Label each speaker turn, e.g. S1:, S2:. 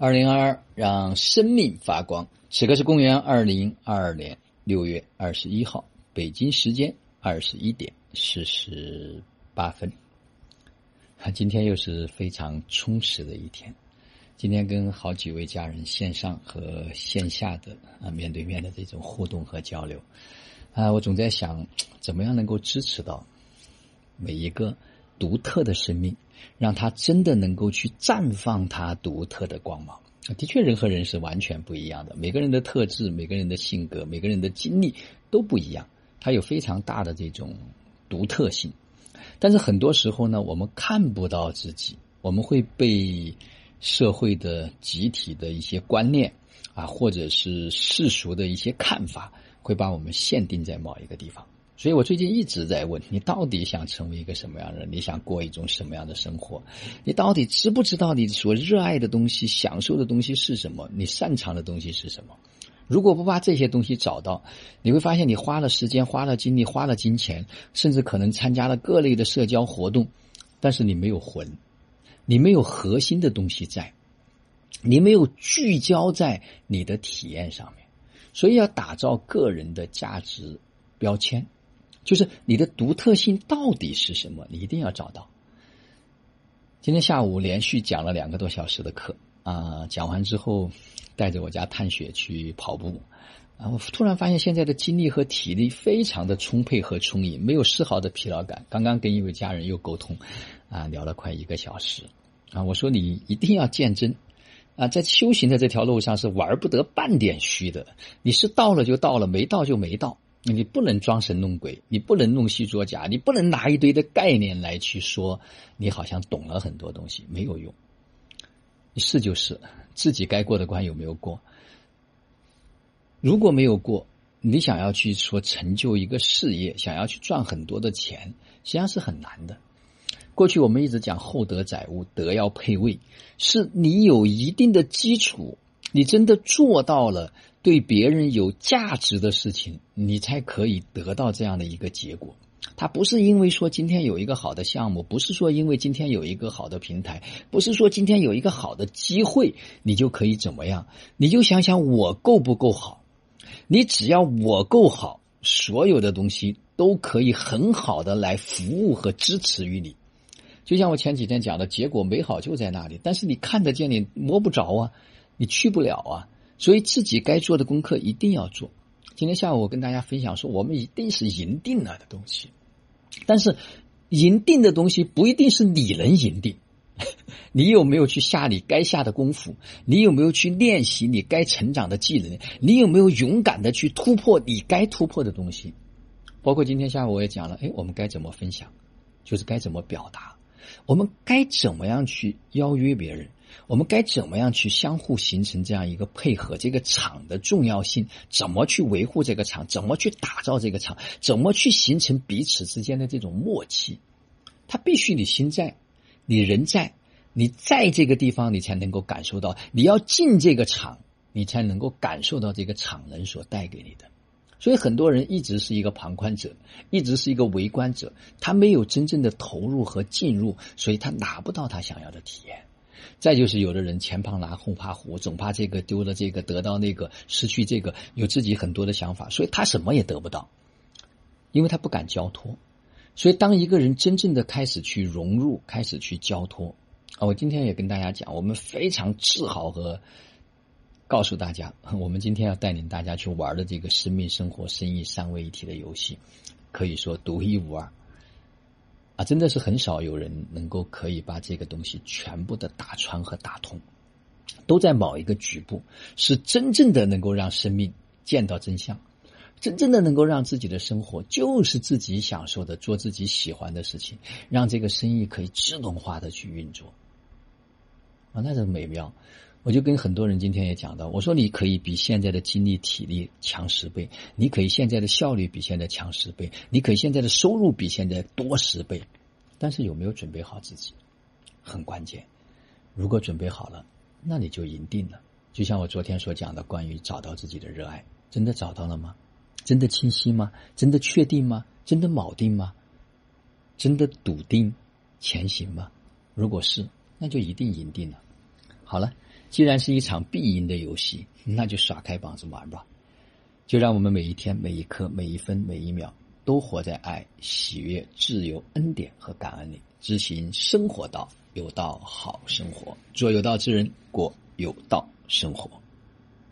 S1: 二零二二，让生命发光。此刻是公元二零二二年六月二十一号，北京时间二十一点四十八分。今天又是非常充实的一天。今天跟好几位家人线上和线下的啊面对面的这种互动和交流啊，我总在想，怎么样能够支持到每一个独特的生命。让他真的能够去绽放他独特的光芒。的确，人和人是完全不一样的，每个人的特质、每个人的性格、每个人的经历都不一样，他有非常大的这种独特性。但是很多时候呢，我们看不到自己，我们会被社会的集体的一些观念啊，或者是世俗的一些看法，会把我们限定在某一个地方。所以我最近一直在问你，到底想成为一个什么样的人？你想过一种什么样的生活？你到底知不知道你所热爱的东西、享受的东西是什么？你擅长的东西是什么？如果不把这些东西找到，你会发现你花了时间、花了精力、花了金钱，甚至可能参加了各类的社交活动，但是你没有魂，你没有核心的东西在，你没有聚焦在你的体验上面。所以要打造个人的价值标签。就是你的独特性到底是什么？你一定要找到。今天下午连续讲了两个多小时的课啊，讲完之后带着我家探雪去跑步啊，我突然发现现在的精力和体力非常的充沛和充盈，没有丝毫的疲劳感。刚刚跟一位家人又沟通啊，聊了快一个小时啊，我说你一定要见真啊，在修行的这条路上是玩不得半点虚的，你是到了就到了，没到就没到。你不能装神弄鬼，你不能弄虚作假，你不能拿一堆的概念来去说，你好像懂了很多东西，没有用。你是就是，自己该过的关有没有过？如果没有过，你想要去说成就一个事业，想要去赚很多的钱，实际上是很难的。过去我们一直讲厚德载物，德要配位，是你有一定的基础，你真的做到了。对别人有价值的事情，你才可以得到这样的一个结果。他不是因为说今天有一个好的项目，不是说因为今天有一个好的平台，不是说今天有一个好的机会，你就可以怎么样？你就想想我够不够好？你只要我够好，所有的东西都可以很好的来服务和支持于你。就像我前几天讲的，结果美好就在那里，但是你看得见，你摸不着啊，你去不了啊。所以自己该做的功课一定要做。今天下午我跟大家分享说，我们一定是赢定了的东西，但是赢定的东西不一定是你能赢定。你有没有去下你该下的功夫？你有没有去练习你该成长的技能？你有没有勇敢的去突破你该突破的东西？包括今天下午我也讲了，哎，我们该怎么分享？就是该怎么表达？我们该怎么样去邀约别人？我们该怎么样去相互形成这样一个配合？这个场的重要性，怎么去维护这个场？怎么去打造这个场？怎么去形成彼此之间的这种默契？它必须你心在，你人在，你在这个地方，你才能够感受到。你要进这个场，你才能够感受到这个场人所带给你的。所以很多人一直是一个旁观者，一直是一个围观者，他没有真正的投入和进入，所以他拿不到他想要的体验。再就是有的人前怕狼后怕虎，总怕这个丢了这个得到那个失去这个，有自己很多的想法，所以他什么也得不到，因为他不敢交托。所以当一个人真正的开始去融入，开始去交托，啊，我今天也跟大家讲，我们非常自豪和告诉大家，我们今天要带领大家去玩的这个生命、生活、生意三位一体的游戏，可以说独一无二。啊，真的是很少有人能够可以把这个东西全部的打穿和打通，都在某一个局部，是真正的能够让生命见到真相，真正的能够让自己的生活就是自己享受的，做自己喜欢的事情，让这个生意可以自动化的去运作。啊，那是美妙。我就跟很多人今天也讲到，我说你可以比现在的精力体力强十倍，你可以现在的效率比现在强十倍，你可以现在的收入比现在多十倍，但是有没有准备好自己，很关键。如果准备好了，那你就赢定了。就像我昨天所讲的，关于找到自己的热爱，真的找到了吗？真的清晰吗？真的确定吗？真的铆定吗？真的笃定前行吗？如果是，那就一定赢定了。好了。既然是一场必赢的游戏，那就耍开膀子玩吧。就让我们每一天、每一刻、每一分、每一秒，都活在爱、喜悦、自由、恩典和感恩里，执行生活道，有道好生活，做有道之人，过有道生活。